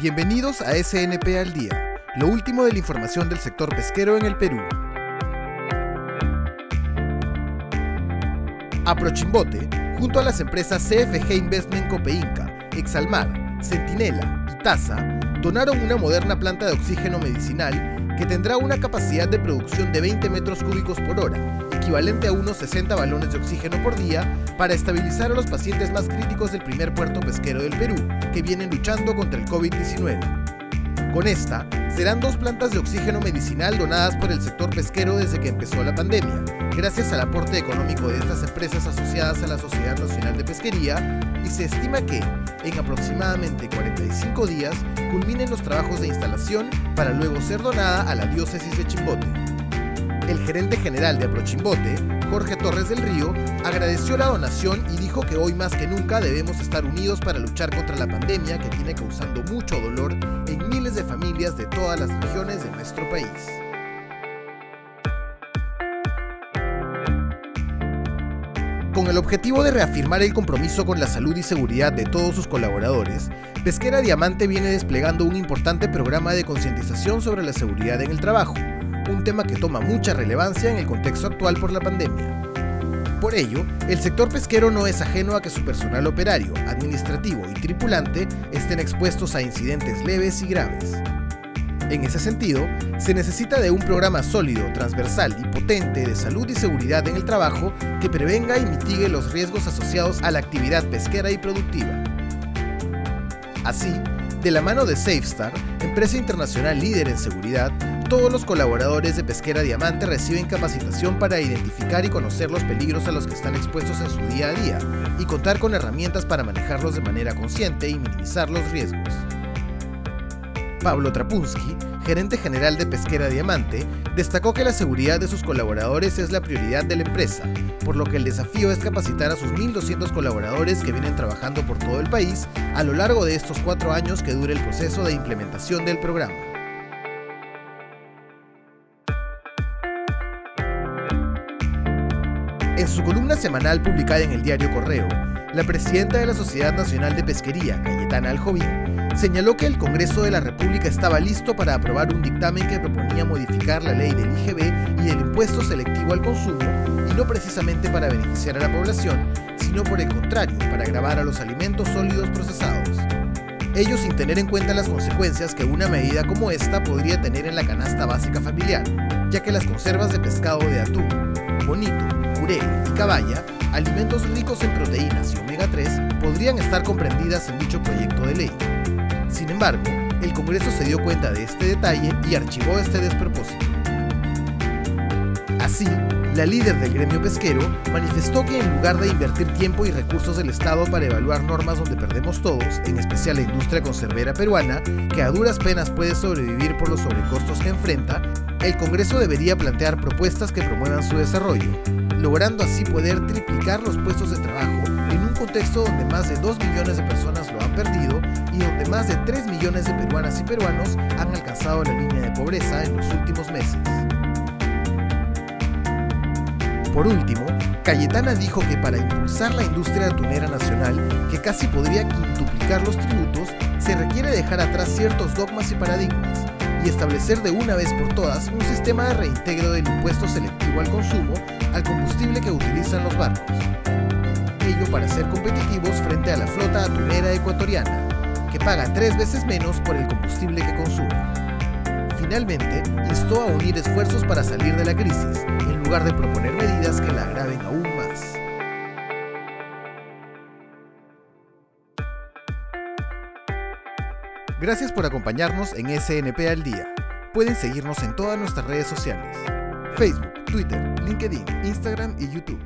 Bienvenidos a SNP al Día, lo último de la información del sector pesquero en el Perú. Aprochimbote, junto a las empresas CFG Investment Copeinca, Exalmar, Centinela y TASA, donaron una moderna planta de oxígeno medicinal que tendrá una capacidad de producción de 20 metros cúbicos por hora, equivalente a unos 60 balones de oxígeno por día, para estabilizar a los pacientes más críticos del primer puerto pesquero del Perú, que vienen luchando contra el COVID-19. Con esta, serán dos plantas de oxígeno medicinal donadas por el sector pesquero desde que empezó la pandemia, gracias al aporte económico de estas empresas asociadas a la Sociedad Nacional de Pesquería, y se estima que, en aproximadamente 45 días, culminen los trabajos de instalación para luego ser donada a la diócesis de Chimbote. El gerente general de Aprochimbote, Jorge Torres del Río, agradeció la donación y dijo que hoy más que nunca debemos estar unidos para luchar contra la pandemia que tiene causando mucho dolor en miles de familias de todas las regiones de nuestro país. Con el objetivo de reafirmar el compromiso con la salud y seguridad de todos sus colaboradores, Pesquera Diamante viene desplegando un importante programa de concientización sobre la seguridad en el trabajo, un tema que toma mucha relevancia en el contexto actual por la pandemia. Por ello, el sector pesquero no es ajeno a que su personal operario, administrativo y tripulante estén expuestos a incidentes leves y graves. En ese sentido, se necesita de un programa sólido, transversal y potente de salud y seguridad en el trabajo que prevenga y mitigue los riesgos asociados a la actividad pesquera y productiva. Así, de la mano de SafeStar, empresa internacional líder en seguridad, todos los colaboradores de Pesquera Diamante reciben capacitación para identificar y conocer los peligros a los que están expuestos en su día a día y contar con herramientas para manejarlos de manera consciente y minimizar los riesgos. Pablo Trapunsky, gerente general de Pesquera Diamante, destacó que la seguridad de sus colaboradores es la prioridad de la empresa, por lo que el desafío es capacitar a sus 1.200 colaboradores que vienen trabajando por todo el país a lo largo de estos cuatro años que dure el proceso de implementación del programa. En su columna semanal publicada en el diario Correo, la presidenta de la Sociedad Nacional de Pesquería, Cayetana Aljovín, señaló que el Congreso de la República estaba listo para aprobar un dictamen que proponía modificar la ley del IGB y del impuesto selectivo al consumo, y no precisamente para beneficiar a la población, sino por el contrario, para agravar a los alimentos sólidos procesados. Ello sin tener en cuenta las consecuencias que una medida como esta podría tener en la canasta básica familiar, ya que las conservas de pescado de atún, bonito, y caballa, alimentos ricos en proteínas y omega 3, podrían estar comprendidas en dicho proyecto de ley. Sin embargo, el Congreso se dio cuenta de este detalle y archivó este despropósito. Así, la líder del gremio pesquero manifestó que en lugar de invertir tiempo y recursos del Estado para evaluar normas donde perdemos todos, en especial la industria conservera peruana, que a duras penas puede sobrevivir por los sobrecostos que enfrenta, el Congreso debería plantear propuestas que promuevan su desarrollo, logrando así poder triplicar los puestos de trabajo en un contexto donde más de 2 millones de personas lo han perdido y donde más de 3 millones de peruanas y peruanos han alcanzado la línea de pobreza en los últimos meses. Por último, Cayetana dijo que para impulsar la industria atunera nacional, que casi podría quintuplicar los tributos, se requiere dejar atrás ciertos dogmas y paradigmas y establecer de una vez por todas un sistema de reintegro del impuesto selectivo al consumo al combustible que utilizan los barcos. Ello para ser competitivos frente a la flota atunera ecuatoriana, que paga tres veces menos por el combustible que consume. Finalmente, instó a unir esfuerzos para salir de la crisis, lugar de proponer medidas que la agraven aún más. Gracias por acompañarnos en SNP al Día. Pueden seguirnos en todas nuestras redes sociales. Facebook, Twitter, LinkedIn, Instagram y YouTube.